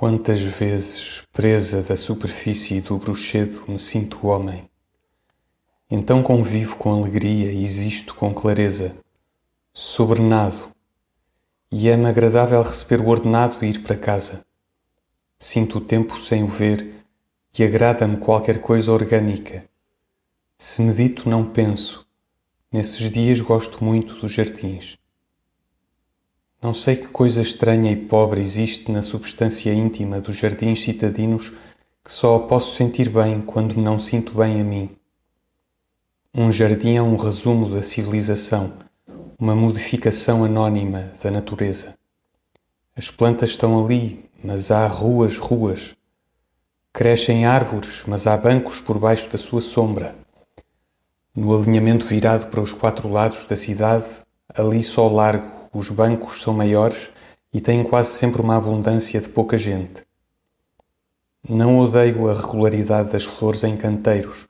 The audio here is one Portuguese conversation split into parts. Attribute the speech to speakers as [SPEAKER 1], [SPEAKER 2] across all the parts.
[SPEAKER 1] Quantas vezes, presa da superfície do bruxedo, me sinto homem. Então convivo com alegria e existo com clareza, sobrenado, e é-me agradável receber o ordenado e ir para casa. Sinto o tempo sem o ver e agrada-me qualquer coisa orgânica. Se medito, não penso. Nesses dias gosto muito dos jardins. Não sei que coisa estranha e pobre existe na substância íntima dos jardins citadinos que só posso sentir bem quando não sinto bem a mim. Um jardim é um resumo da civilização, uma modificação anônima da natureza. As plantas estão ali, mas há ruas, ruas. Crescem árvores, mas há bancos por baixo da sua sombra. No alinhamento virado para os quatro lados da cidade, ali só largo os bancos são maiores e têm quase sempre uma abundância de pouca gente. Não odeio a regularidade das flores em canteiros.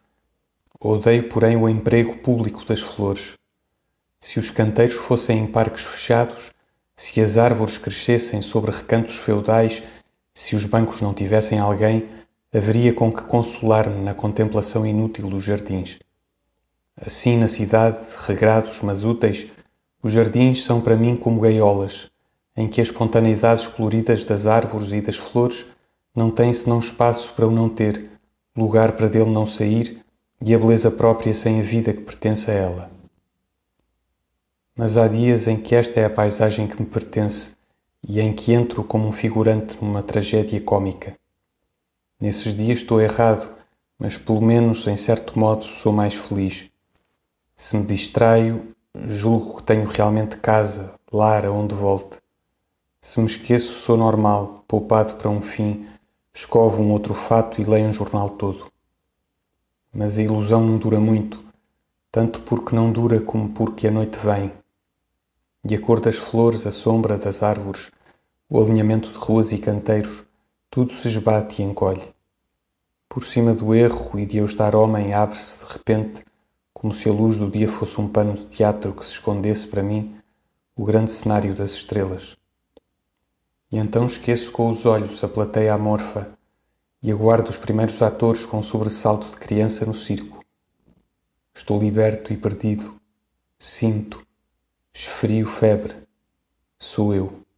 [SPEAKER 1] Odeio, porém, o emprego público das flores. Se os canteiros fossem em parques fechados, se as árvores crescessem sobre recantos feudais, se os bancos não tivessem alguém, haveria com que consolar-me na contemplação inútil dos jardins. Assim, na cidade, regrados, mas úteis, os jardins são para mim como gaiolas, em que as espontaneidades coloridas das árvores e das flores não têm senão espaço para o não ter, lugar para dele não sair e a beleza própria sem a vida que pertence a ela. Mas há dias em que esta é a paisagem que me pertence e em que entro como um figurante numa tragédia cômica. Nesses dias estou errado, mas pelo menos, em certo modo, sou mais feliz. Se me distraio, Julgo que tenho realmente casa, lar aonde volte. Se me esqueço, sou normal, poupado para um fim, escovo um outro fato e leio um jornal todo. Mas a ilusão não dura muito, tanto porque não dura como porque a noite vem. E a cor das flores, a sombra das árvores, o alinhamento de ruas e canteiros, tudo se esbate e encolhe. Por cima do erro e de eu estar homem abre-se de repente como se a luz do dia fosse um pano de teatro que se escondesse para mim o grande cenário das estrelas. E então esqueço com os olhos a plateia amorfa e aguardo os primeiros atores com um sobressalto de criança no circo. Estou liberto e perdido. Sinto. Esfrio febre. Sou eu.